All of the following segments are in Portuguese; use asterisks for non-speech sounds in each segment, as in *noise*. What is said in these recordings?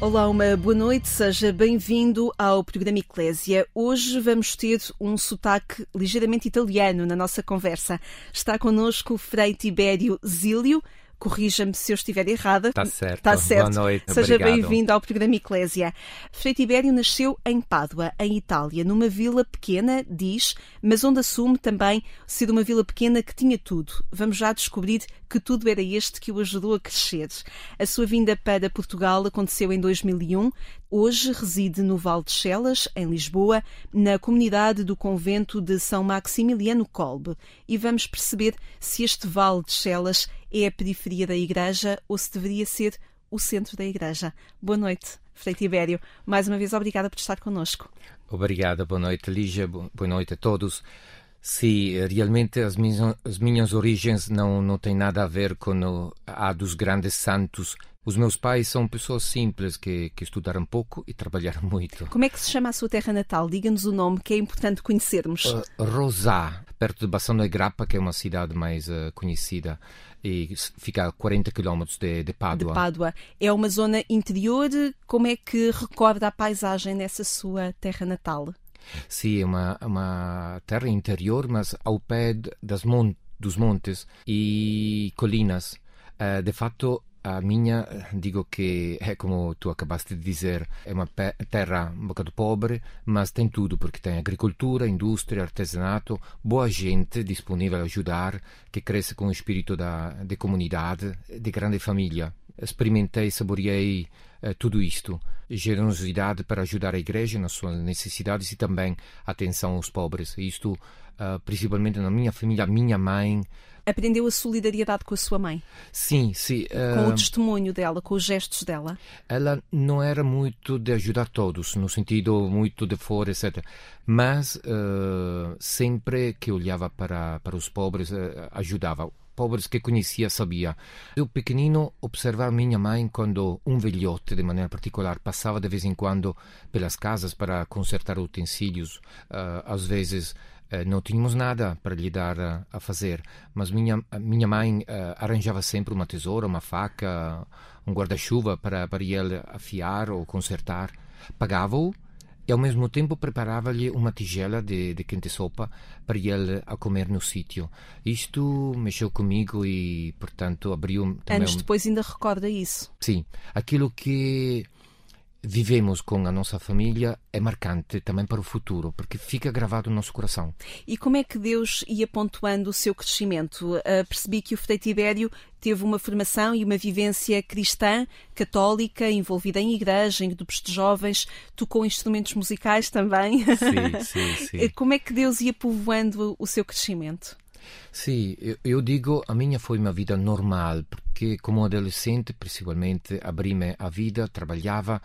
Olá, uma boa noite, seja bem-vindo ao programa Eclésia. Hoje vamos ter um sotaque ligeiramente italiano na nossa conversa. Está connosco Frei Tibério Zílio, corrija-me se eu estiver errada. Está certo. Está certo. Boa noite. Seja bem-vindo ao programa Eclésia. Frei Tibério nasceu em Pádua, em Itália, numa vila pequena, diz, mas onde assume também ser uma vila pequena que tinha tudo. Vamos já descobrir que tudo era este que o ajudou a crescer. A sua vinda para Portugal aconteceu em 2001. Hoje reside no Val de Chelas, em Lisboa, na comunidade do convento de São Maximiliano Kolbe. E vamos perceber se este Val de Chelas é a periferia da Igreja ou se deveria ser o centro da Igreja. Boa noite, Frei Tibério. Mais uma vez, obrigada por estar connosco. Obrigado, boa noite, Lígia, boa noite a todos. Sim, realmente as minhas, as minhas origens não, não têm nada a ver com a dos grandes santos. Os meus pais são pessoas simples que, que estudaram pouco e trabalharam *laughs* muito. Como é que se chama a sua terra natal? Diga-nos o nome, que é importante conhecermos. Uh, Rosá, perto de Bassano e Grappa, que é uma cidade mais uh, conhecida e fica a 40 km de, de Pádua. De Pádua. É uma zona interior. Como é que recorda a paisagem nessa sua terra natal? Sim, é uma, uma terra interior, mas ao pé das mon dos montes e colinas. Uh, de fato, a minha, digo que é como tu acabaste de dizer, é uma terra um bocado pobre, mas tem tudo, porque tem agricultura, indústria, artesanato, boa gente disponível a ajudar, que cresce com o espírito da, de comunidade, de grande família. Experimentei, saboreei uh, tudo isto. Generosidade para ajudar a igreja nas suas necessidades e também atenção aos pobres. Isto, uh, principalmente na minha família, minha mãe aprendeu a solidariedade com a sua mãe. Sim, sim. Uh, com o testemunho dela, com os gestos dela. Ela não era muito de ajudar todos, no sentido muito de fora, etc. Mas uh, sempre que olhava para, para os pobres, uh, ajudava. Pobres que conhecia, sabia. Eu, pequenino, observava minha mãe quando um velhote, de maneira particular, passava de vez em quando pelas casas para consertar utensílios. às vezes não tínhamos nada para lhe dar a, fazer, mas minha, minha mãe uh, arranjava sempre uma tesoura, uma faca, um guarda-chuva para, para ele afiar ou consertar. Pagava-o e ao mesmo tempo preparava-lhe uma tigela de, de quente sopa para ele a comer no sítio. Isto mexeu comigo e, portanto, abriu. Anos depois ainda recorda isso? Sim. Aquilo que vivemos com a nossa família é marcante também para o futuro, porque fica gravado no nosso coração. E como é que Deus ia pontuando o seu crescimento? Uh, percebi que o Frei Tibério teve uma formação e uma vivência cristã, católica, envolvida em igreja, em grupos de jovens, tocou instrumentos musicais também. Sim, *laughs* sim, sim. Como é que Deus ia povoando o seu crescimento? Sim, eu, digo, a minha foi uma vida normal, porque como adolescente, principalmente, abri-me a vida, trabalhava,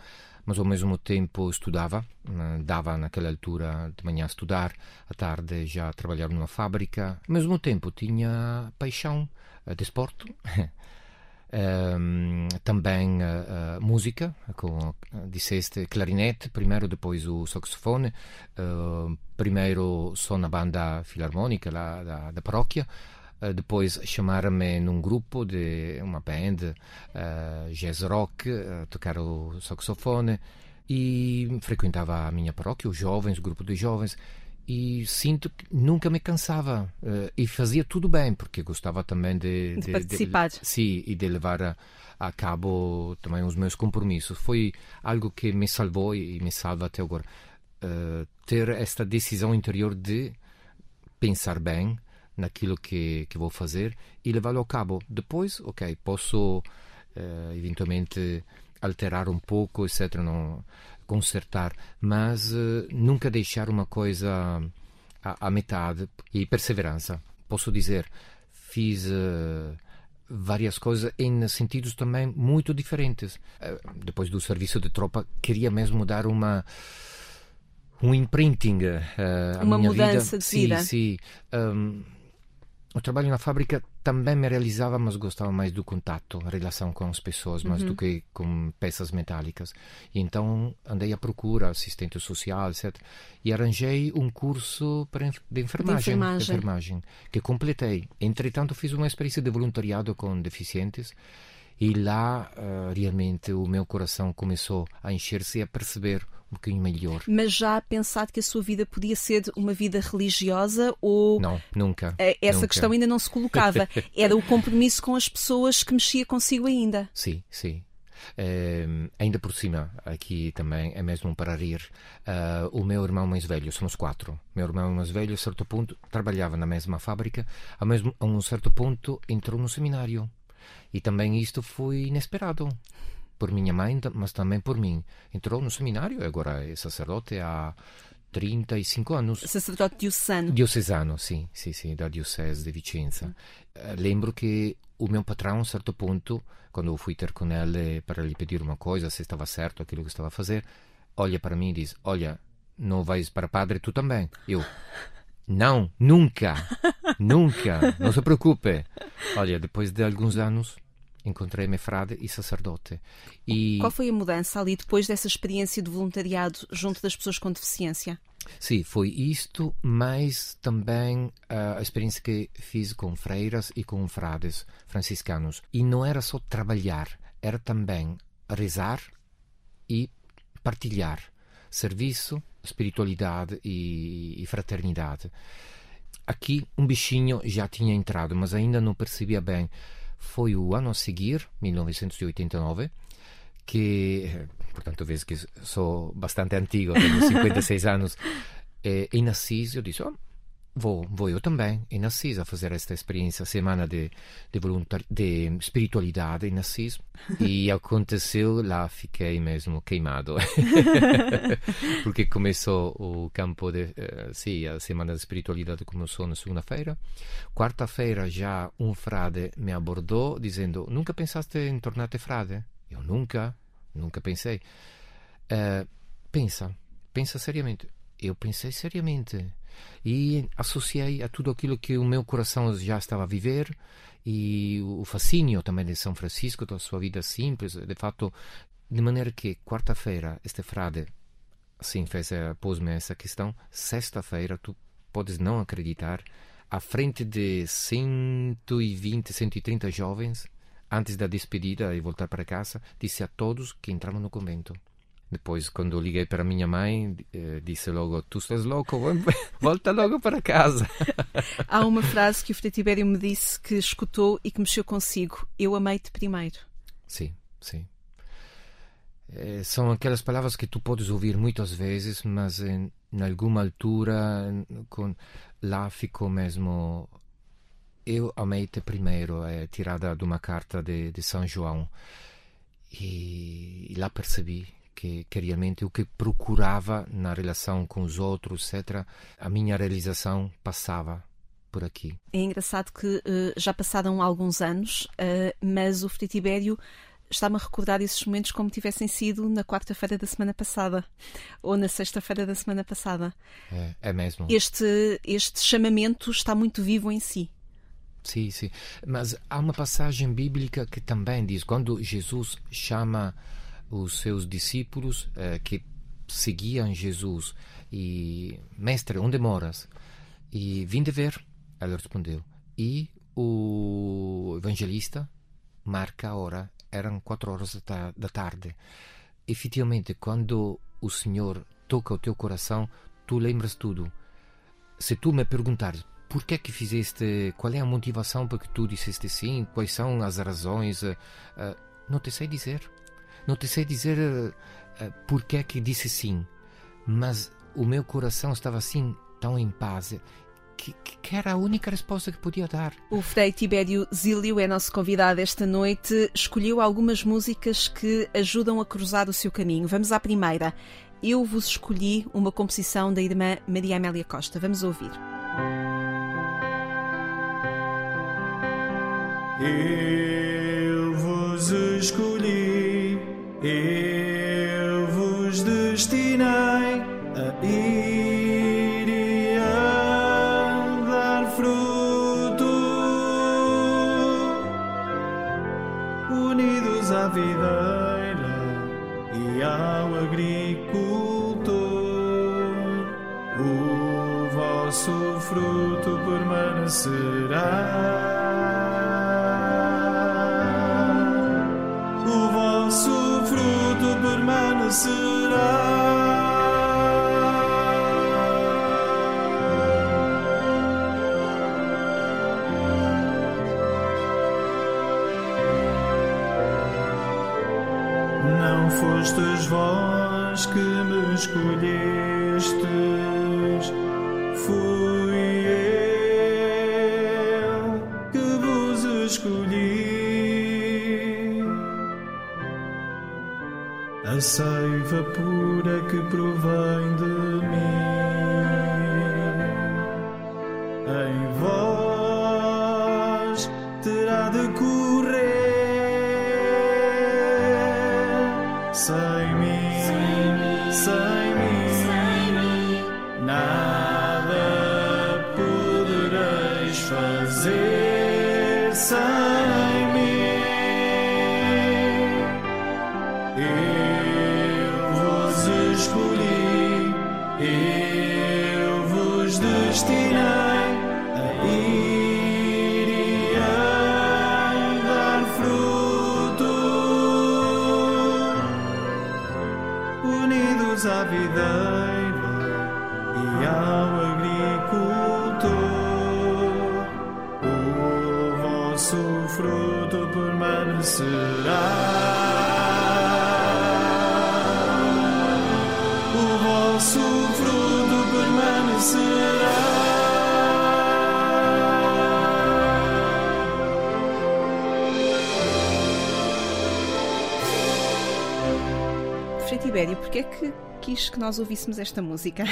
mas ao mesmo tempo estudava, dava naquela altura de manhã a estudar, à tarde já trabalhar numa fábrica, ao mesmo tempo tinha paixão de esporte. *laughs* Um, também uh, música, com, disseste clarinete primeiro, depois o saxofone. Uh, primeiro só na banda filarmónica lá da, da paróquia, depois chamaram-me num grupo de uma band jazz rock, tocar o saxofone e frequentava a minha paróquia, os jovens, o grupo de jovens e sinto que nunca me cansava uh, e fazia tudo bem porque gostava também de, de, de participar. De, sim e de levar a, a, cabo também os meus compromissos. Foi algo que me salvou e me salva até agora. Uh, ter esta decisão interior de pensar bem naquilo que, que vou fazer e levá-lo a cabo. Depois ok posso uh, eventualmente alterar um pouco etc não consertar, mas uh, nunca deixar uma coisa à, à, metade e perseverança. Posso dizer, fiz uh, várias coisas em sentidos também muito diferentes. Uh, depois do serviço de tropa, queria mesmo dar uma um imprinting uh, uma minha mudança vida. de vida sim, sim. Um, o trabalho na fábrica também me realizava, mas gostava mais do contato, a relação com as pessoas, mais Uhum. do que com peças metálicas. E então andei à procura, assistente social, etc. E arranjei um curso de enfermagem, enfermagem. enfermagem, que completei. Entretanto, fiz uma experiência de voluntariado com deficientes e lá eh, realmente o meu coração começou a encher-se e a perceber um bocadinho melhor. Mas já pensado que a sua vida podia ser uma vida religiosa ou Não, nunca. eh, essa nunca. questão ainda não se colocava? *laughs* Era o compromisso com as pessoas que mexia consigo ainda. Sim, sim. Eh, ainda por cima, aqui também é mesmo para rir. eh, o meu irmão mais velho, somos quatro. Meu irmão mais velho, a certo ponto, trabalhava na mesma fábrica, a, mesmo, a um certo ponto entrou no seminário. E também isto foi inesperado. Por minha mãe, mas também por mim. Entrou no seminário agora é sacerdote há 35 anos. Sacerdote diocesano. Diocesano, sim, sì, sì, da Diocese di Vicenza. Eh, lembro che o meu patrão, a um certo ponto, quando eu fui ter com ele para lhe pedir uma coisa, se estava certo aquilo que estava a fazer, olha para mim e diz: Olha, não vais para padre tu também? Eu, não, nunca, nunca, não se preocupe. Olha, depois de alguns anos, encontrei-me frade e sacerdote. E Qual foi a mudança ali depois dessa experiência de voluntariado junto das pessoas com deficiência? Sim, foi isto, mas também ah, a experiência que fiz com freiras e com frades franciscanos. E não era só trabalhar, era também rezar e partilhar serviço, espiritualidade e, e fraternidade. Aqui um bichinho já tinha entrado, mas ainda não percebia bem. Foi o ano a seguir, 1989, que, eh, portanto, vês que sou bastante antigo, tenho *laughs* 56 anos, eh, em Assis eu disse, oh, vou, vou eu também em Assis a fazer esta experiência, semana de, de, voluntari- de espiritualidade em Assis, e *laughs* aconteceu, lá fiquei mesmo queimado, *laughs* porque começou o campo de, eh, sim, a semana de espiritualidade começou na segunda-feira, quarta-feira já um frade me abordou dizendo, nunca pensaste em tornar-te frade? Eu nunca, nunca pensei. Eh, pensa, pensa seriamente. Eu pensei seriamente e associei a tudo aquilo que o meu coração já estava a viver e o fascínio também de São Francisco, da sua vida simples, de fato, de maneira que quarta-feira este frade sim fez eh, pôs-me essa questão, sexta-feira tu podes não acreditar, à frente de 120, 130 jovens, antes da despedida e voltar para casa, disse a todos que entravam no convento. Depois, quando liguei para minha mãe, eh, disse logo: Tu estás louco, *laughs* volta logo para casa. *laughs* Há uma frase que o Frei Tibério me disse que escutou e que mexeu consigo. Eu amei-te primeiro. Sim, sim. Eh, são aquelas palavras que tu podes ouvir muitas vezes, mas em, em alguma altura com, lá ficou mesmo. Eu amei-te primeiro, é tirada de uma carta de, de São João. E, e lá percebi que, que realmente o que procurava na relação com os outros, etc., a minha realização passava por aqui. É engraçado que eh, já passaram alguns anos, eh, mas o Frei Tibério está-me a recordar esses momentos como tivessem sido na quarta-feira da semana passada ou na sexta-feira da semana passada. É, é mesmo. Este, este chamamento está muito vivo em si. Sim, sim. Mas há uma passagem bíblica que também diz: quando Jesus chama os seus discípulos eh, que seguiam Jesus e Mestre, onde moras? E vim de ver. Ele respondeu. E o evangelista marca a hora, eram quatro horas da, da tarde. Efetivamente, quando o Senhor toca o teu coração, tu lembras tudo. Se tu me perguntares por que é que fizeste, qual é a motivação para que tu disseste sim, quais são as razões, uh, não te sei dizer. Não te sei dizer uh, por que é que disse sim, mas o meu coração estava assim tão em paz que, que, era a única resposta que podia dar. O Frei Tibério Zílio é nosso convidado esta noite. Escolheu algumas músicas que ajudam a cruzar o seu caminho. Vamos à primeira. Eu vos escolhi uma composição da irmã Maria Amélia Costa. Vamos ouvir. Eu vos escolhi, eu vos destinei a ir e a dar fruto, unidos à videira e ao agricultor. O vosso fruto permanecerá. Permanecerá. Não fostes vós que me escolhestes, seiva pura que provém de mim, em vós terá de correr. Sem mim, sem mim, nada podereis fazer porquê é que quis que nós ouvíssemos esta música?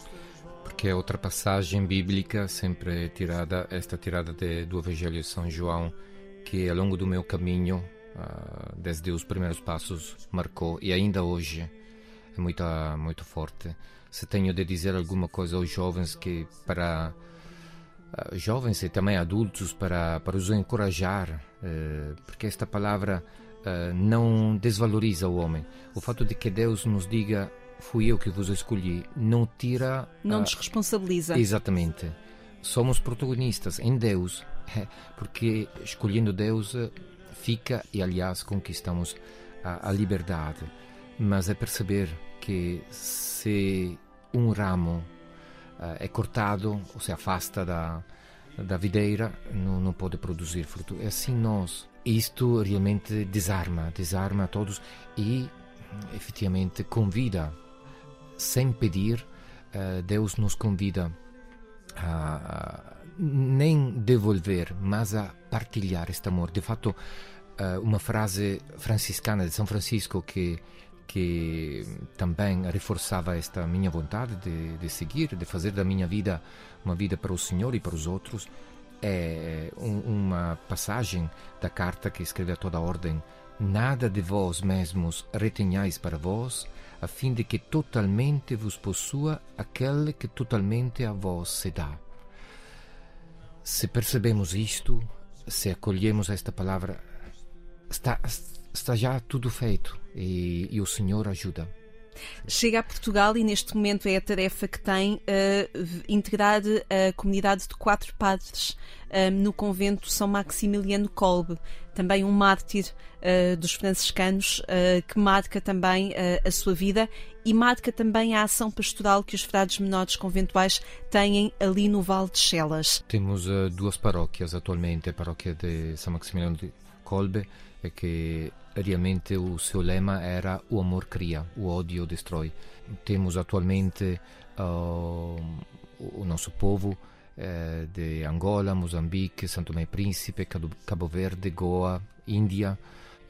*laughs* Porque é outra passagem bíblica, sempre tirada, esta tirada de, do Evangelho de São João, que ao longo do meu caminho, uh, desde os primeiros passos, marcou e ainda hoje é muito, muito forte. Se tenho de dizer alguma coisa aos jovens que para uh, jovens e também adultos para para os encorajar, uh, porque esta palavra uh, não desvaloriza o homem. O fato de que Deus nos diga fui eu que vos escolhi, não tira. Não nos responsabiliza. Exatamente. Somos protagonistas em Deus, *laughs* porque escolhendo Deus fica e, aliás, conquistamos a, a liberdade. Mas é perceber que se um ramo uh, é cortado ou se afasta da, da videira, não, não pode produzir fruto. É assim nós. Isto realmente desarma, desarma a todos e efetivamente convida, sem pedir, uh, Deus nos convida a, nem devolver, mas a partilhar este amor. De fato, uh, uma frase franciscana de São Francisco que que também reforçava esta minha vontade de, de, seguir, de fazer da minha vida uma vida para o Senhor e para os outros, é um, uma passagem da carta que escreve a toda a ordem: Nada de vós mesmos retenhais para vós, a fim de que totalmente vos possua aquele que totalmente a vós se dá. Se percebemos isto, se acolhemos esta palavra, está, está já tudo feito e, e, o Senhor ajuda. Chega a Portugal e neste momento é a tarefa que tem uh, integrar a comunidade de quatro padres uh, no convento São Maximiliano Kolbe, também um mártir uh, dos franciscanos que marca também a sua vida e marca também a ação pastoral que os frades menores conventuais têm ali no Vale de Chelas. Temos duas paróquias atualmente, a paróquia de São Maximiliano de Kolbe que realmente o seu lema era o amor cria, o ódio destrói. Temos atualmente uh, o nosso povo uh, de Angola, Moçambique, Santo Tomé e Príncipe, Cabo Verde, Goa, Índia,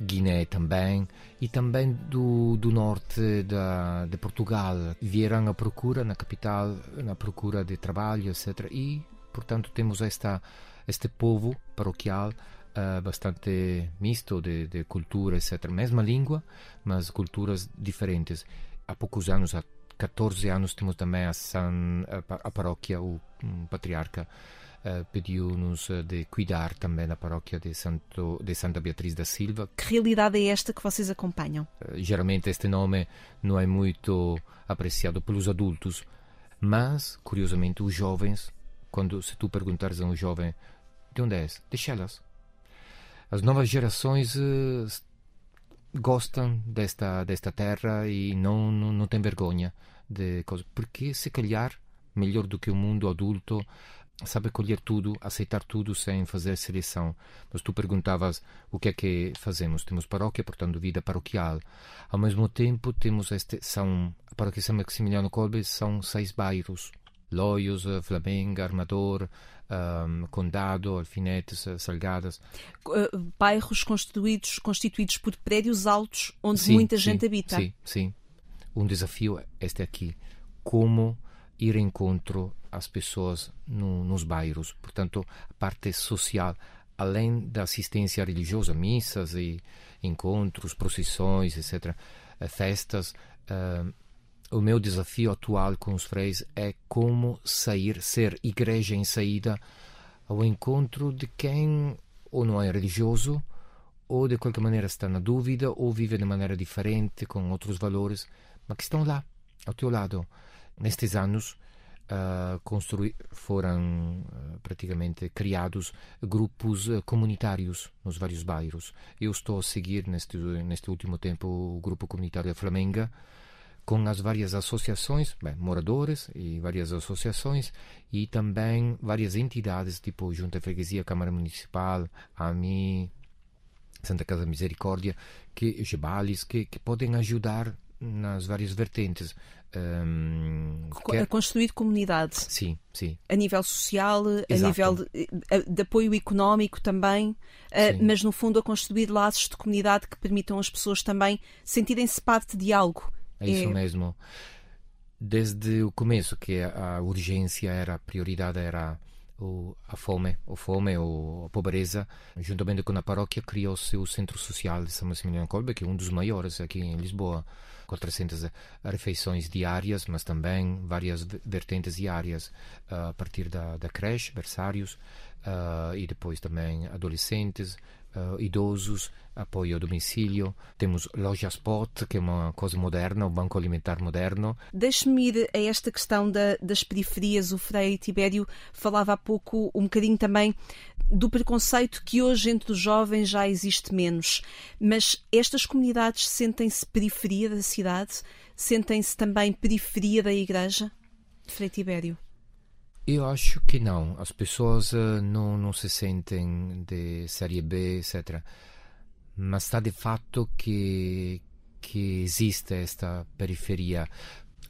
Guiné também, e também do, do norte da, de Portugal. Vieram à procura na capital, na procura de trabalho, etc. E, portanto, temos esta, este povo paroquial Uh, bastante misto de, de cultura, etc. Mesma língua, mas culturas diferentes. Há poucos anos, há 14 anos, temos também a, San, a, a paróquia, o um patriarca uh, pediu-nos de cuidar também da paróquia de, Santo, de Santa Beatriz da Silva. Que realidade é esta que vocês acompanham? geralmente este nome não é muito apreciado pelos adultos, mas, curiosamente, os jovens, quando se tu perguntares a um jovem de onde és, de Chelas, as novas gerações uh, gostam desta, desta terra e não, não, não têm vergonha de coisas. Porque, se calhar, melhor do que o mundo adulto, sabe colher tudo, aceitar tudo sem fazer seleção. Mas tu perguntavas o que é que fazemos. Temos paróquia, portanto, vida paroquial. Ao mesmo tempo, temos este, são, a paróquia São Maximiliano Kolbe são seis bairros. Loios, Flamenga, Armador, um, Condado, Alfinetes, Salgadas. Uh, bairros constituídos, constituídos por prédios altos onde sim, muita sim, gente habita. Sim, sim. Um desafio é este aqui. Como ir encontro às pessoas no, nos bairros. Portanto, a parte social, além da assistência religiosa, missas e encontros, procissões, etc., eh, festas, uh, o meu desafio atual com os freis é como sair, ser igreja em saída ao encontro de quem ou não é religioso ou de qualquer maneira está na dúvida ou vive de maneira diferente, com outros valores, mas que estão lá, ao teu lado. Nestes anos, uh, foram uh, praticamente criados grupos uh, comunitários nos vários bairros. Eu estou a seguir neste, neste último tempo o grupo comunitário da Flamenga, com as várias associações, bem, moradores e várias associações e também várias entidades, tipo Junta de Freguesia, Câmara Municipal, AMI, Santa Casa Misericórdia, que, Gebales, que, que podem ajudar nas várias vertentes. Um, quer... A construir comunidade. Sim, sim. A nível social, Exato. a nível de, de, apoio económico também, uh, mas no fundo a construir laços de comunidade que permitam as pessoas também sentirem-se parte de algo. É isso é... mesmo. Desde o começo que a urgência era, a prioridade era a fome, a fome ou a pobreza, juntamente com a paróquia criou-se o Centro Social de São Maximiliano Kolbe, que é um dos maiores aqui em Lisboa. 400 refeições diárias, mas também várias vertentes diárias uh, a partir da, da creche, berçários, uh, e depois também adolescentes, uh, idosos, apoio ao domicílio. Temos loja spot, que é uma coisa moderna, o banco alimentar moderno. Deixe-me ir a esta questão da, das periferias. O Frei Tibério falava há pouco um bocadinho também do preconceito que hoje entre os jovens já existe menos. Mas estas comunidades sentem-se periferia da cidade? Sentem-se também periferia da igreja? Frei Tibério. Eu acho que não. As pessoas uh, não, não se sentem de série B, etc. Mas está de fato que, que existe esta periferia.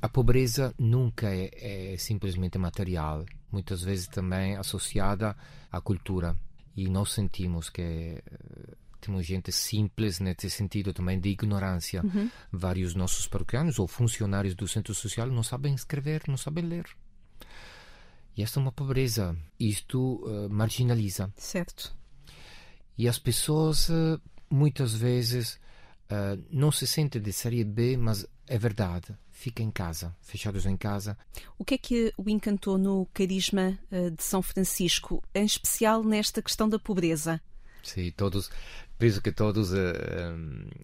A pobreza nunca é, é simplesmente material, muitas vezes também associada à cultura. E nós sentimos que eh, temos gente simples nesse sentido também de ignorância. Uhum. Vários nossos paroquianos ou funcionários do centro social não sabem escrever, não sabem ler. E esta é uma pobreza. Isto uh, marginaliza. Certo. E as pessoas uh, muitas vezes uh, não se sentem de série B, mas é verdade. Ficam em casa, fechados em casa. O que é que o encantou no carisma de São Francisco, em especial nesta questão da pobreza? Sim, todos, penso que todos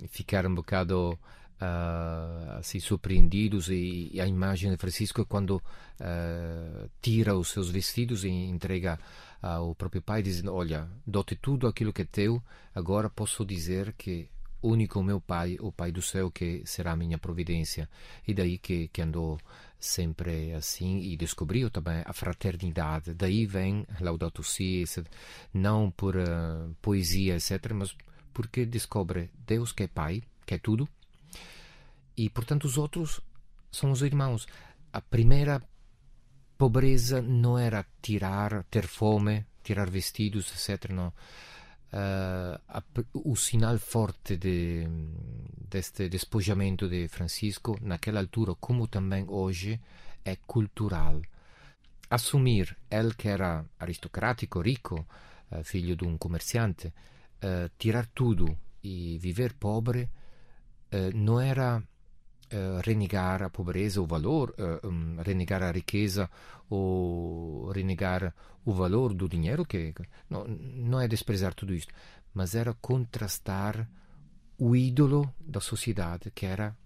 ficaram um bocado uh, assim surpreendidos e, e, a imagem de Francisco quando uh, tira os seus vestidos e entrega ao próprio pai dizendo olha dou-te tudo aquilo que é teu agora posso dizer que único meu pai o pai do céu que será a minha providência. E daí que, que andou sempre assim e descobriu também a fraternidade. Daí vem Laudato Si não por uh, poesia etc mas porque descobre Deus que é pai que é tudo e, portanto, os outros são os irmãos. A primeira pobreza não era tirar, ter fome, tirar vestidos, etc. Não. Uh, a, o sinal forte de, deste despojamento de Francisco, naquela altura, como também hoje, é cultural. Assumir ele que era aristocrático, rico, uh, filho de um comerciante, uh, tirar tudo e viver pobre, não era uh, renegar a pobreza, o valor, uh, um, renegar a riqueza ou renegar o valor do dinheiro, que não, não é desprezar tudo isto, mas era contrastar o ídolo da sociedade, que era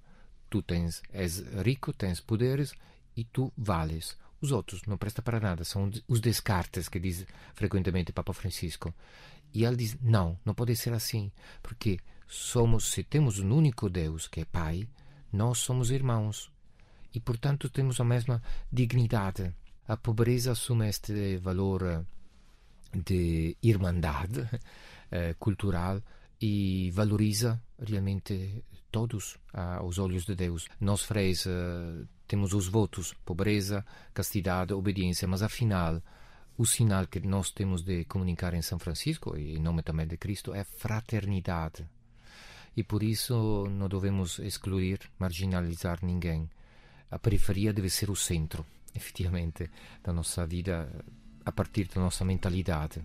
tu tens, és rico, tens poderes e tu vales. Os outros não prestam para nada, são os descartes que diz frequentemente Papa Francisco. E ele diz: não, não pode ser assim, porque somos, se temos um único Deus que é Pai, nós somos irmãos e, portanto, temos a mesma dignidade. A pobreza assume este valor eh, de irmandade *laughs* eh, cultural e valoriza realmente todos aos olhos de Deus. Nós, freis, eh, temos os votos: pobreza, castidade, obediência, mas afinal o sinal que nós temos de comunicar em São Francisco, e em nome também de Cristo, é fraternidade. E por isso não devemos excluir, marginalizar ninguém. A periferia deve ser o centro, *laughs* efetivamente, da nossa vida, a partir da nossa mentalidade.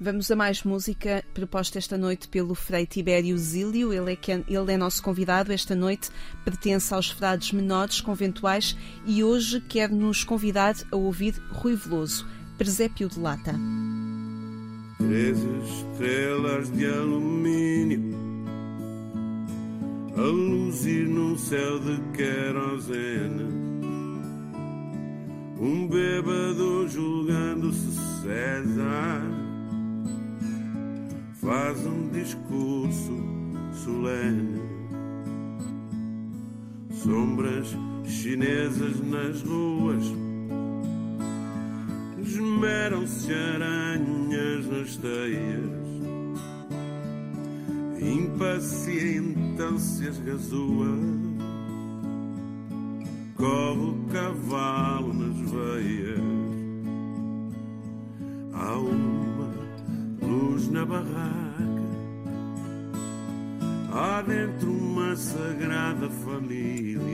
Vamos a mais música proposta esta noite pelo Frei Tibério Zílio. Ele é, ele é nosso convidado esta noite, pertence aos frades menores conventuais e hoje quer nos convidar a ouvir Rui Veloso. Presépio de Lata. Três estrelas de alumínio num céu de querosene. Um bêbado julgando-se César faz um discurso solene. Sombras chinesas nas ruas esmeram-se aranhas nas teias, impacientam-se as gazoas, corre o cavalo nas veias. Há uma luz na barraca, há dentro uma sagrada família,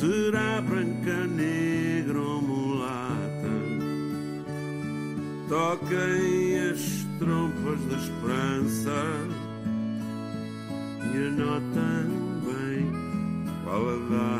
Será branca, negra ou mulata? Toquem as trompas da esperança e anotem bem qual a data.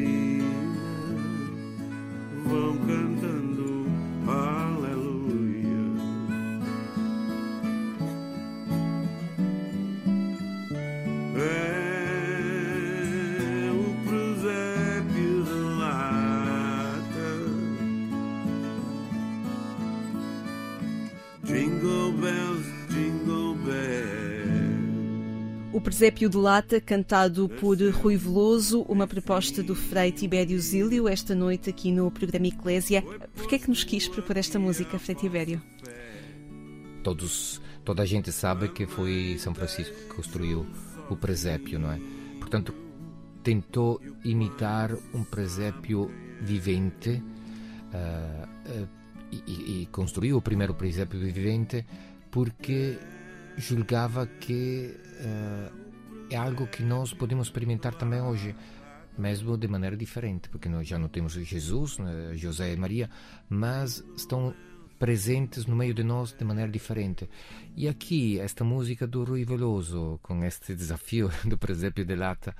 Presépio de Lata, cantado por Rui Veloso, uma proposta do Frei Tibério Zílio, esta noite aqui no programa Eclésia. Porquê é que nos quis propor esta música, Frei Tibério? Todos, toda a gente sabe que foi São Francisco que construiu o presépio, não é? Portanto, tentou imitar um presépio vivente uh, uh, e, e construiu o primeiro presépio vivente porque julgava que uh, é algo que nós podemos experimentar também hoje, mesmo de maneira diferente, porque nós já não temos Jesus, né, José e Maria, mas estão presentes no meio de nós de maneira diferente. E aqui, esta música do Rui Veloso, com este desafio *laughs* do presépio de lata,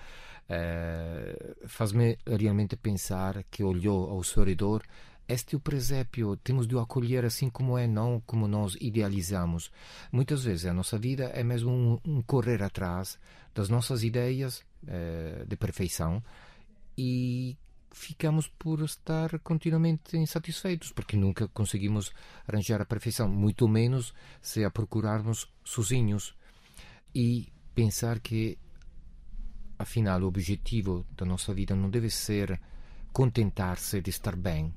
eh, faz-me realmente pensar que olhou ao seu redor este é o presépio, temos de o acolher assim como é, não como nós idealizamos. Muitas vezes a nossa vida é mesmo um, um correr atrás das nossas ideias eh, de perfeição e ficamos por estar continuamente insatisfeitos, porque nunca conseguimos arranjar a perfeição, muito menos se a procurarmos sozinhos. E pensar que, afinal, o objetivo da nossa vida não deve ser contentar-se de estar bem,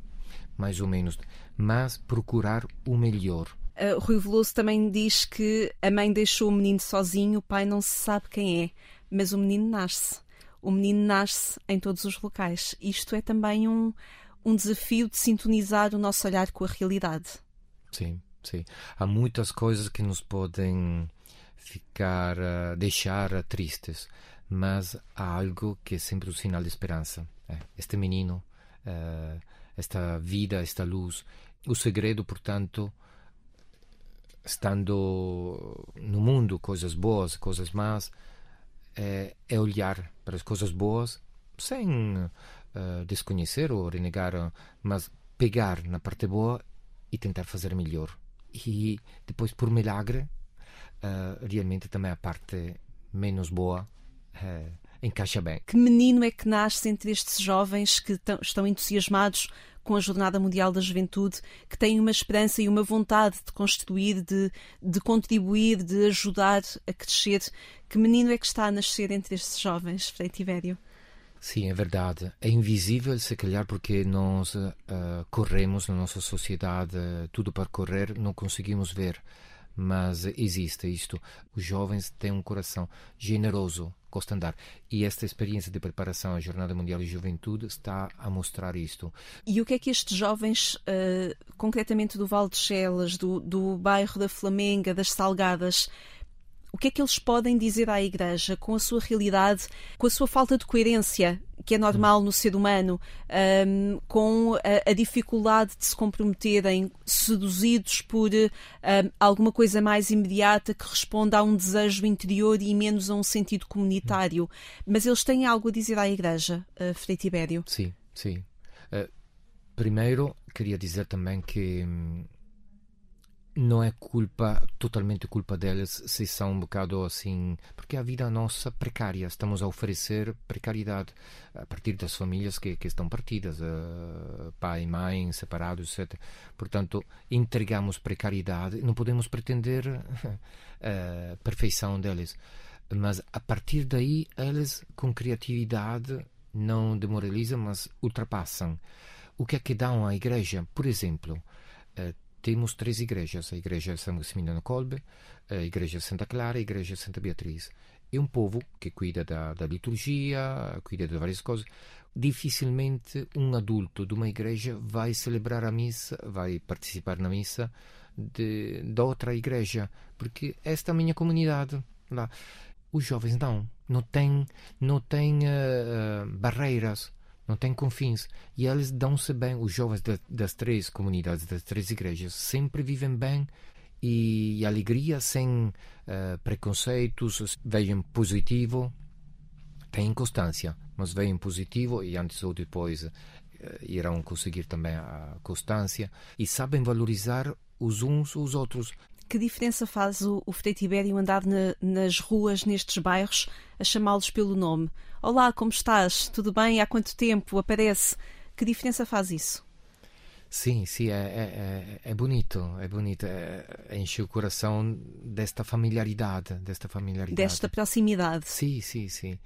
mais ou menos, mas procurar o melhor. Uh, Rui Veloso também diz que a mãe deixou o menino sozinho, o pai não se sabe quem é, mas o menino nasce. O menino nasce em todos os locais. Isto é também um, um desafio de sintonizar o nosso olhar com a realidade. Sim, sim. Há muitas coisas que nos podem ficar, uh, deixar tristes, mas há algo que é sempre um sinal de esperança. É, este menino. Uh, esta vida, esta luz. O segredo, portanto, estando no mundo, coisas boas, coisas más, é, é olhar para as coisas boas sem uh, desconhecer ou renegar, mas pegar na parte boa e tentar fazer melhor. E depois, por milagre, uh, realmente também a parte menos boa uh, encaixa bem. Que menino é que nasce entre estes jovens que estão entusiasmados com a Jornada Mundial da Juventude, que têm uma esperança e uma vontade de constituir, de, de contribuir, de ajudar a crescer? Que menino é que está a nascer entre estes jovens, Frei Tibério? Sim, é verdade. É invisível, se calhar, porque nós uh, corremos na nossa sociedade, tudo para correr, não conseguimos ver mas existe isto. Os jovens têm um coração generoso, gosta de andar. E esta experiência de preparação à Jornada Mundial de Juventude está a mostrar isto. E o que é que estes jovens, uh, concretamente do Val de Chelas, do, do bairro da Flamenga, das Salgadas, o que é que eles podem dizer à Igreja com a sua realidade, com a sua falta de coerência, que é normal no ser humano, um, com a, a, dificuldade de se comprometerem, seduzidos por um, alguma coisa mais imediata que responda a um desejo interior e menos a um sentido comunitário. Mas eles têm algo a dizer à Igreja, uh, Frei Tibério? Sim, sim. Uh, primeiro, queria dizer também que. Hum, não é culpa, totalmente culpa deles, se são um bocado assim. Porque a vida nossa precária, estamos a oferecer precariedade a partir das famílias que, que estão partidas, uh, pai mãe separados, etc. Portanto, entregamos precariedade, não podemos pretender a *laughs* perfeição deles. Mas a partir daí, eles, com criatividade, não demoralizam, mas ultrapassam. O que é que dão à igreja? Por exemplo, uh, temos três igrejas: a Igreja São Maximiliano Kolbe, a Igreja Santa Clara e a Igreja Santa Beatriz. É um povo que cuida da, da liturgia, cuida de várias coisas. Dificilmente um adulto de uma igreja vai celebrar a missa, vai participar na missa de, de outra igreja, porque esta é a minha comunidade. Lá. Os jovens não, não têm, não têm uh, barreiras não tem confins. E eles dão-se bem, os jovens de, das três comunidades, das três igrejas, sempre vivem bem e, e alegria, sem uh, preconceitos, veem positivo, têm constância, mas veem positivo e antes ou depois uh, irão conseguir também a constância e sabem valorizar os uns os outros. Que diferença faz o, o Frei Tibério andar na, nas ruas, nestes bairros, a chamá-los pelo nome? Olá, como estás? Tudo bem? Há quanto tempo? Aparece? Que diferença faz isso? Sim, sim, é, é, é, é bonito, é bonito, é, enche o coração desta familiaridade, desta familiaridade. Desta proximidade. Sim, sim, sim.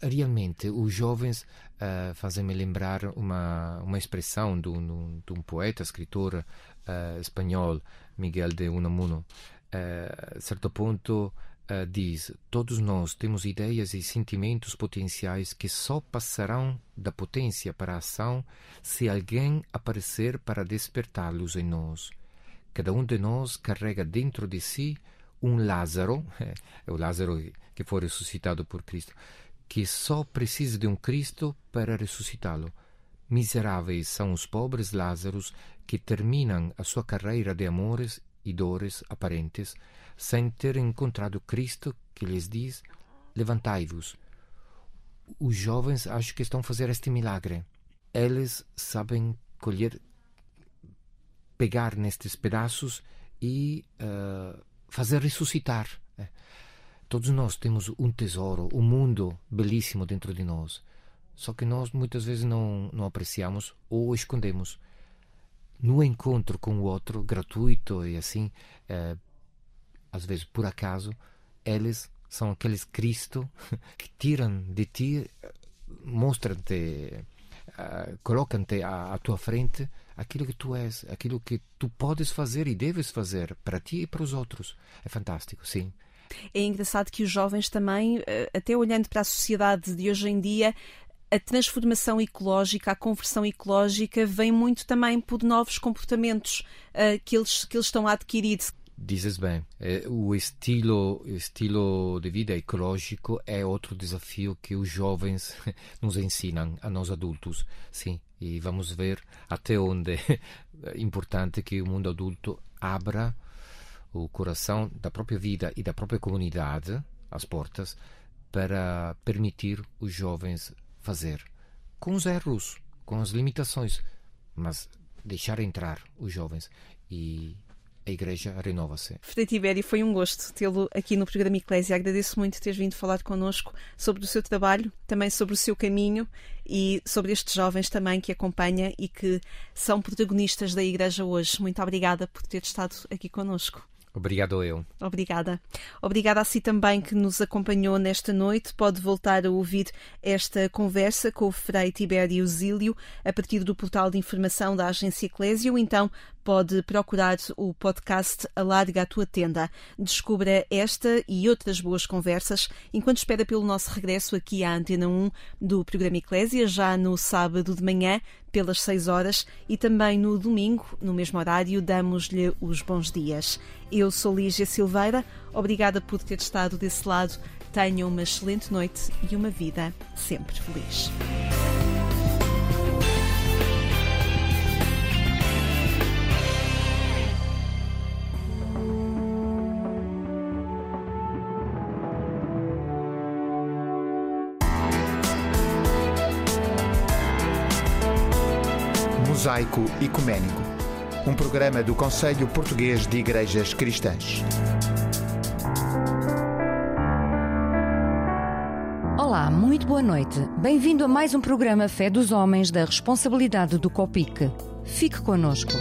Realmente, os jovens uh, fazem-me lembrar uma, uma expressão de um, de um poeta, escritor uh, espanhol, Miguel de Unamuno. A certo ponto, uh, diz: Todos nós temos ideias e sentimentos potenciais que só passarão da potência para a ação se alguém aparecer para despertá-los em nós. Cada um de nós carrega dentro de si um Lázaro, *laughs* é o Lázaro que foi ressuscitado por Cristo, que só precisa de um Cristo para ressuscitá-lo. Miseráveis são os pobres Lázaros que terminam a sua carreira de amores e dores aparentes sem ter encontrado Cristo que lhes diz: Levantai-vos. Os jovens acho que estão a fazer este milagre. Eles sabem colher, pegar nestes pedaços e uh, fazer ressuscitar. É. Todos nós temos um tesouro, um mundo belíssimo dentro de nós. Só que nós muitas vezes não, não apreciamos ou escondemos. No encontro com o outro, gratuito e assim, uh, às vezes por acaso, eles são aqueles Cristo *laughs* que tiram de ti, mostram-te, uh, colocam-te à, à, tua frente aquilo que tu és, aquilo que tu podes fazer e deves fazer para ti e para os outros. É fantástico, sim. É engraçado que os jovens também, eh, até olhando para a sociedade de hoje em dia, a transformação ecológica, a conversão ecológica vem muito também por novos comportamentos uh, que, eles, que eles estão a adquirir. Dizes bem, eh, o estilo, estilo de vida ecológico é outro desafio que os jovens *laughs* nos ensinam a nós adultos, sim, e vamos ver até onde é importante que o mundo adulto abra o coração da própria vida e da própria comunidade, as portas, para permitir os jovens fazer, com os erros, com as limitações, mas deixar entrar os jovens e a Igreja renova-se. Frei Tibério, foi um gosto tê-lo aqui no programa Eclésia. Agradeço muito teres vindo falar connosco sobre o seu trabalho, também sobre o seu caminho e sobre estes jovens também que acompanha e que são protagonistas da Igreja hoje. Muito obrigada por ter estado aqui connosco. Obrigado eu. Obrigada. Obrigada a si também que nos acompanhou nesta noite. Pode voltar a ouvir esta conversa com o Frei Tibério Zílio a partir do portal de informação da Agência Eclésia ou então pode procurar o podcast Alarga a Tua Tenda. Descubra esta e outras boas conversas enquanto espera pelo nosso regresso aqui à Antena 1 do programa Eclésia, já no sábado de manhã, pelas 6 horas, e também no domingo, no mesmo horário, damos-lhe os bons dias. Eu sou Lígia Silveira, obrigada por ter estado desse lado. Tenha uma excelente noite e uma vida sempre feliz. Mosaico Ecuménico, um programa do Conselho Português de Igrejas Cristãs. Olá, muito boa noite. Bem-vindo a mais um programa Fé dos Homens da responsabilidade do COPIC. Fique conosco.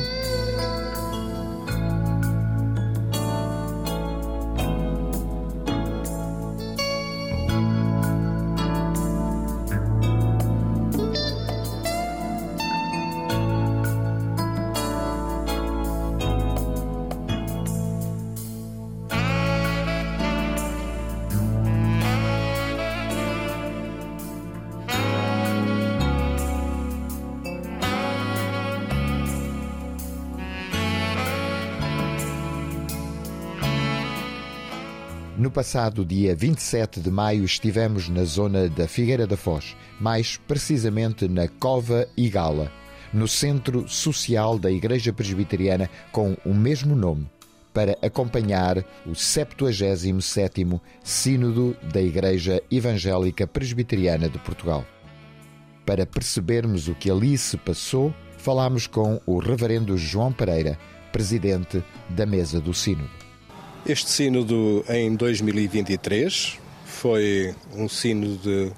Passado dia 27 de maio estivemos na zona da Figueira da Foz, mais precisamente na Cova Igala, no Centro Social da Igreja Presbiteriana com o mesmo nome, para acompanhar o 77º Sínodo da Igreja Evangélica Presbiteriana de Portugal. Para percebermos o que ali se passou, falámos com o Reverendo João Pereira, presidente da mesa do Sínodo. Este sínodo em 2023 foi um sínodo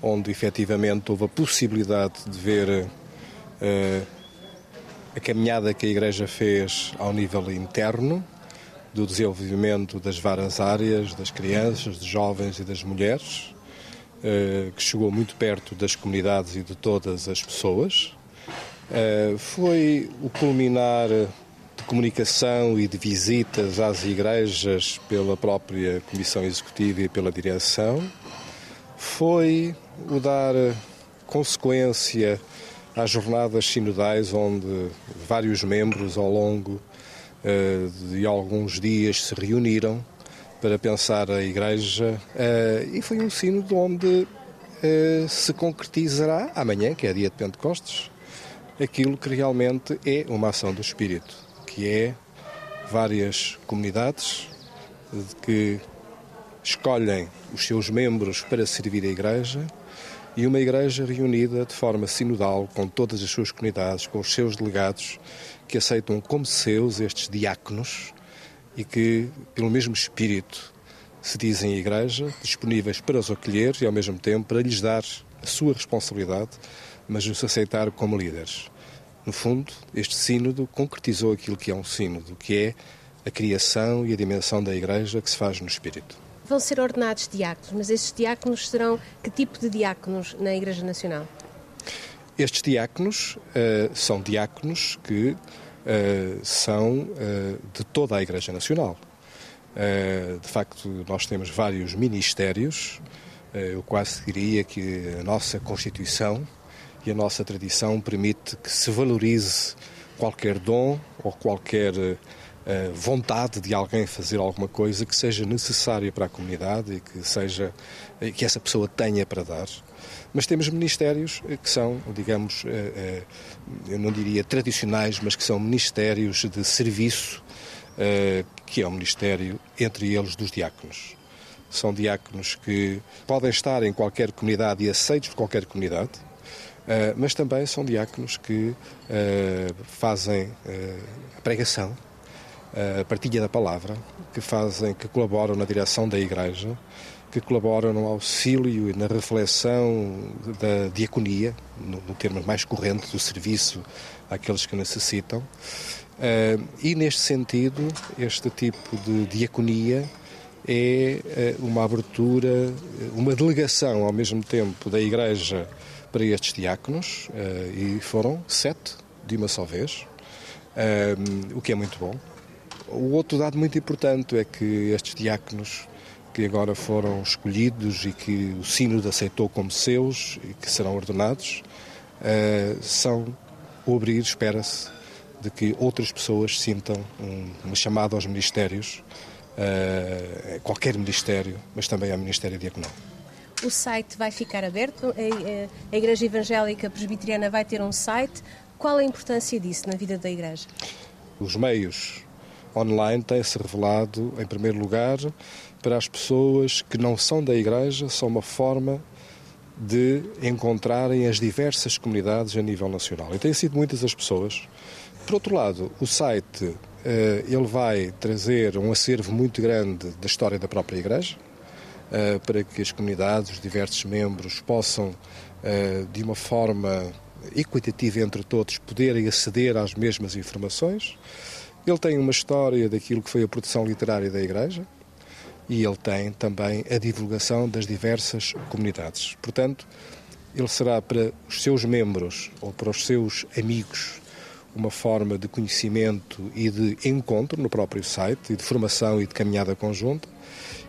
onde efetivamente houve a possibilidade de ver uh, a caminhada que a Igreja fez ao nível interno, do desenvolvimento das várias áreas, das crianças, dos jovens e das mulheres, uh, que chegou muito perto das comunidades e de todas as pessoas. Uh, foi o culminar comunicação e de visitas às igrejas pela própria Comissão Executiva e pela direção, foi o dar consequência às jornadas sinodais, onde vários membros ao longo uh, de alguns dias se reuniram para pensar a Igreja uh, e foi um sínodo onde uh, se concretizará amanhã, que é dia de Pentecostes, aquilo que realmente é uma ação do Espírito, que é várias comunidades que escolhem os seus membros para servir a Igreja e uma Igreja reunida de forma sinodal com todas as suas comunidades, com os seus delegados, que aceitam como seus estes diáconos e que, pelo mesmo espírito, se dizem Igreja, disponíveis para os acolher e, ao mesmo tempo, para lhes dar a sua responsabilidade, mas os aceitar como líderes. No fundo, este sínodo concretizou aquilo que é um sínodo, que é a criação e a dimensão da Igreja que se faz no Espírito. Vão ser ordenados diáconos, mas esses diáconos serão que tipo de diáconos na Igreja Nacional? Estes diáconos uh, são diáconos que uh, são uh, de toda a Igreja Nacional. de facto, nós temos vários ministérios. eu quase diria que a nossa Constituição e a nossa tradição permite que se valorize qualquer dom ou qualquer vontade de alguém fazer alguma coisa que seja necessária para a comunidade e que seja que essa pessoa tenha para dar. Mas temos ministérios que são, digamos, eh, eh, eu não diria tradicionais, mas que são ministérios de serviço, eh, que é o ministério, entre eles, dos diáconos. São diáconos que podem estar em qualquer comunidade e aceitos por qualquer comunidade, mas também são diáconos que fazem a pregação, a partilha da palavra, que fazem, que colaboram na direção da Igreja, que colaboram no auxílio e na reflexão da diaconia, no, no termo mais corrente do serviço àqueles que necessitam. E neste sentido, este tipo de diaconia é uma abertura, uma delegação ao mesmo tempo da Igreja para estes diáconos, uh, e foram sete de uma só vez, o que é muito bom. O outro dado muito importante é que estes diáconos que agora foram escolhidos e que o Sínodo aceitou como seus e que serão ordenados, uh, são o espera-se, de que outras pessoas sintam um, uma chamada aos ministérios, qualquer ministério, mas também ao Ministério Diaconal. O site vai ficar aberto, a, a Igreja Evangélica Presbiteriana vai ter um site. Qual a importância disso na vida da Igreja? Os meios online têm-se revelado, em primeiro lugar, para as pessoas que não são da Igreja, são uma forma de encontrarem as diversas comunidades a nível nacional. E têm sido muitas as pessoas. Por outro lado, o site eh, ele vai trazer um acervo muito grande da história da própria Igreja, para que as comunidades, os diversos membros, possam, eh, de uma forma equitativa entre todos, poderem aceder às mesmas informações. Ele tem uma história daquilo que foi a produção literária da Igreja e ele tem também a divulgação das diversas comunidades. Portanto, ele será para os seus membros ou para os seus amigos uma forma de conhecimento e de encontro no próprio site e de formação e de caminhada conjunta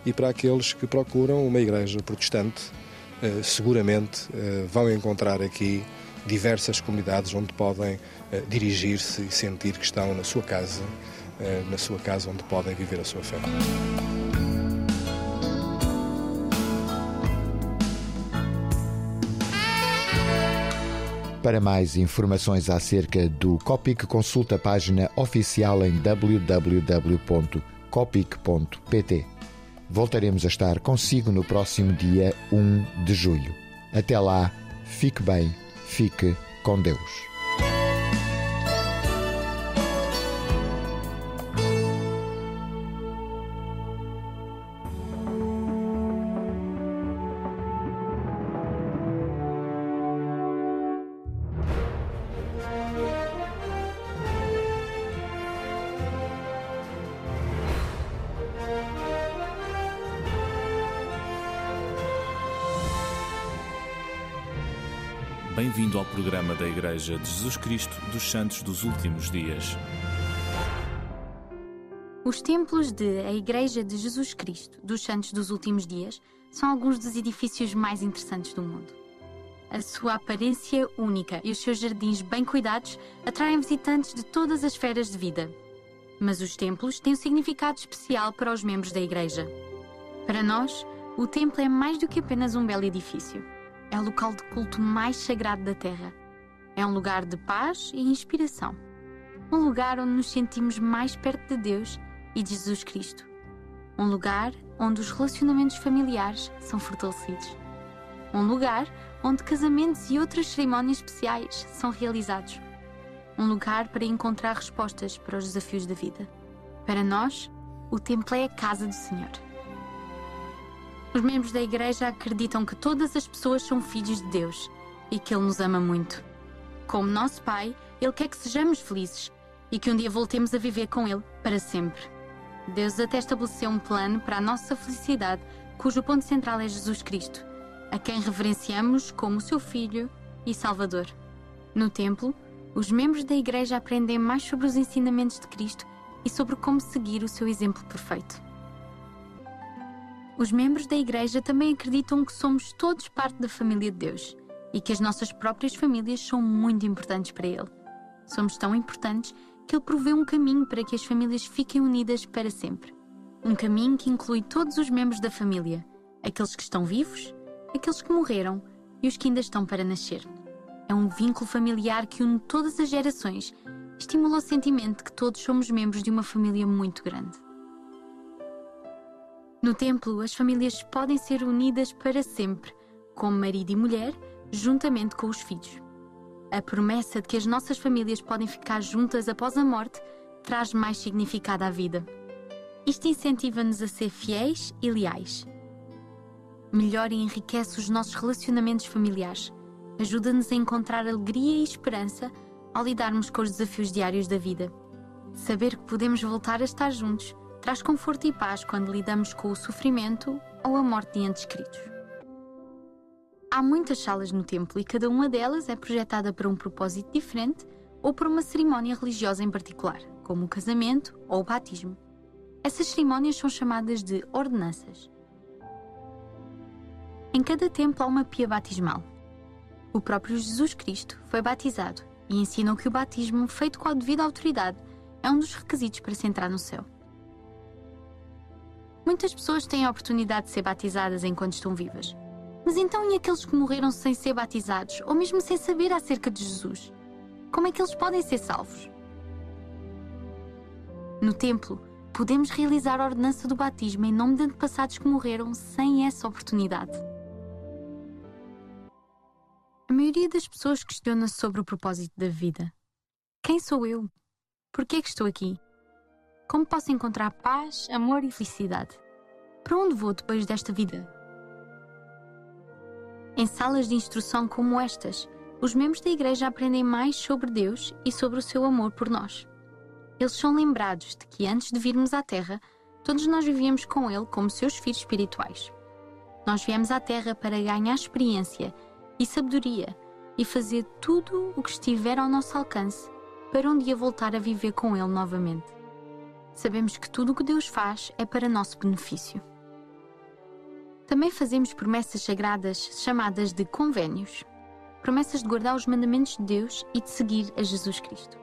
e para aqueles que procuram uma igreja protestante eh, seguramente eh, vão encontrar aqui diversas comunidades onde podem eh, dirigir-se e sentir que estão na sua casa, na sua casa onde podem viver a sua fé. Para mais informações acerca do Copic, consulte a página oficial em www.copic.pt. Voltaremos a estar consigo no próximo dia 1 de julho. Até lá, fique bem, fique com Deus. Bem-vindo ao programa da Igreja de Jesus Cristo dos Santos dos Últimos Dias. Os templos de A Igreja de Jesus Cristo dos Santos dos Últimos Dias são alguns dos edifícios mais interessantes do mundo. A sua aparência única e os seus jardins bem cuidados atraem visitantes de todas as esferas de vida. Mas os templos têm um significado especial para os membros da Igreja. Para nós, o templo é mais do que apenas um belo edifício é o local de culto mais sagrado da Terra. É um lugar de paz e inspiração. Um lugar onde nos sentimos mais perto de Deus e de Jesus Cristo. Um lugar onde os relacionamentos familiares são fortalecidos. Um lugar onde casamentos e outras cerimónias especiais são realizados. Um lugar para encontrar respostas para os desafios da vida. Para nós, o templo é a casa do Senhor. Os membros da igreja acreditam que todas as pessoas são filhos de Deus e que Ele nos ama muito. Como nosso Pai, Ele quer que sejamos felizes e que um dia voltemos a viver com Ele para sempre. Deus até estabeleceu um plano para a nossa felicidade, cujo ponto central é Jesus Cristo, a quem reverenciamos como seu Filho e Salvador. No templo, os membros da igreja aprendem mais sobre os ensinamentos de Cristo e sobre como seguir o seu exemplo perfeito. Os membros da Igreja também acreditam que somos todos parte da família de Deus e que as nossas próprias famílias são muito importantes para Ele. Somos tão importantes que Ele provê um caminho para que as famílias fiquem unidas para sempre. Um caminho que inclui todos os membros da família, aqueles que estão vivos, aqueles que morreram e os que ainda estão para nascer. É um vínculo familiar que une todas as gerações, estimula o sentimento de que todos somos membros de uma família muito grande. No templo, as famílias podem ser unidas para sempre, como marido e mulher, juntamente com os filhos. A promessa de que as nossas famílias podem ficar juntas após a morte traz mais significado à vida. Isto incentiva-nos a ser fiéis e leais. Melhora e enriquece os nossos relacionamentos familiares. Ajuda-nos a encontrar alegria e esperança ao lidarmos com os desafios diários da vida. Saber que podemos voltar a estar juntos traz conforto e paz quando lidamos com o sofrimento ou a morte de entes queridos. Há muitas salas no templo e cada uma delas é projetada para um propósito diferente ou para uma cerimónia religiosa em particular, como o casamento ou o batismo. Essas cerimónias são chamadas de ordenanças. Em cada templo há uma pia batismal. O próprio Jesus Cristo foi batizado e ensinam que o batismo, feito com a devida autoridade, é um dos requisitos para se entrar no céu. Muitas pessoas têm a oportunidade de ser batizadas enquanto estão vivas. Mas então e aqueles que morreram sem ser batizados, ou mesmo sem saber acerca de Jesus? Como é que eles podem ser salvos? No templo, podemos realizar a ordenança do batismo em nome de antepassados que morreram sem essa oportunidade. A maioria das pessoas questiona-se sobre o propósito da vida. Quem sou eu? Por que é que estou aqui? Como posso encontrar paz, amor e felicidade? Para onde vou depois desta vida? Em salas de instrução como estas, os membros da Igreja aprendem mais sobre Deus e sobre o seu amor por nós. Eles são lembrados de que antes de virmos à Terra, todos nós vivíamos com Ele como seus filhos espirituais. Nós viemos à Terra para ganhar experiência e sabedoria e fazer tudo o que estiver ao nosso alcance para um dia voltar a viver com Ele novamente. Sabemos que tudo o que Deus faz é para nosso benefício. Também fazemos promessas sagradas chamadas de convênios promessas de guardar os mandamentos de Deus e de seguir a Jesus Cristo.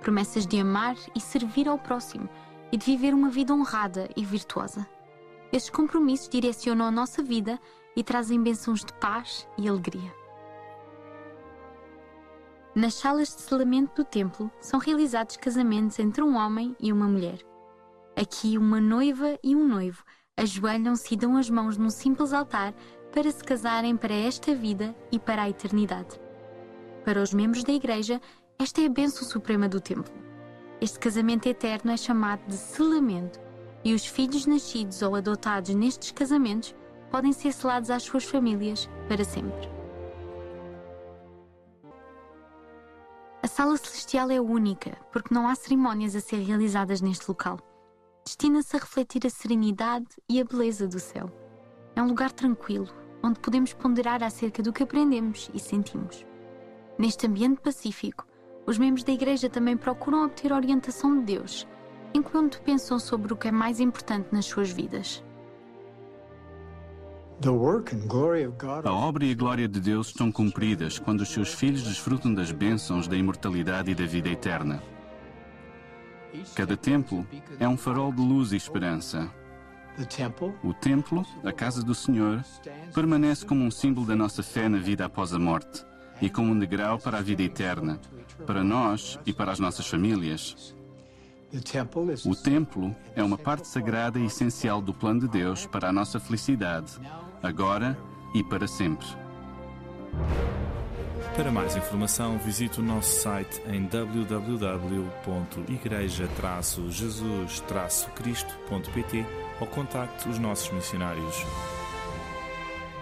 Promessas de amar e servir ao próximo e de viver uma vida honrada e virtuosa. Estes compromissos direcionam a nossa vida e trazem bênçãos de paz e alegria. Nas salas de selamento do templo são realizados casamentos entre um homem e uma mulher. Aqui, uma noiva e um noivo ajoelham-se e dão as mãos num simples altar para se casarem para esta vida e para a eternidade. Para os membros da Igreja, esta é a bênção suprema do templo. Este casamento eterno é chamado de selamento, e os filhos nascidos ou adotados nestes casamentos podem ser selados às suas famílias para sempre. A sala celestial é única, porque não há cerimónias a ser realizadas neste local. Destina-se a refletir a serenidade e a beleza do céu. É um lugar tranquilo, onde podemos ponderar acerca do que aprendemos e sentimos. Neste ambiente pacífico, os membros da Igreja também procuram obter orientação de Deus, enquanto pensam sobre o que é mais importante nas suas vidas. A obra e a glória de Deus estão cumpridas quando os seus filhos desfrutam das bênçãos da imortalidade e da vida eterna. Cada templo é um farol de luz e esperança. O templo, a casa do Senhor, permanece como um símbolo da nossa fé na vida após a morte e como um degrau para a vida eterna, para nós e para as nossas famílias. O templo é uma parte sagrada e essencial do plano de Deus para a nossa felicidade, agora e para sempre. Para mais informação, visite o nosso site em www.igreja-jesus-cristo.pt ou contacte os nossos missionários.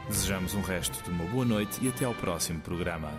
Desejamos um resto de uma boa noite e até ao próximo programa.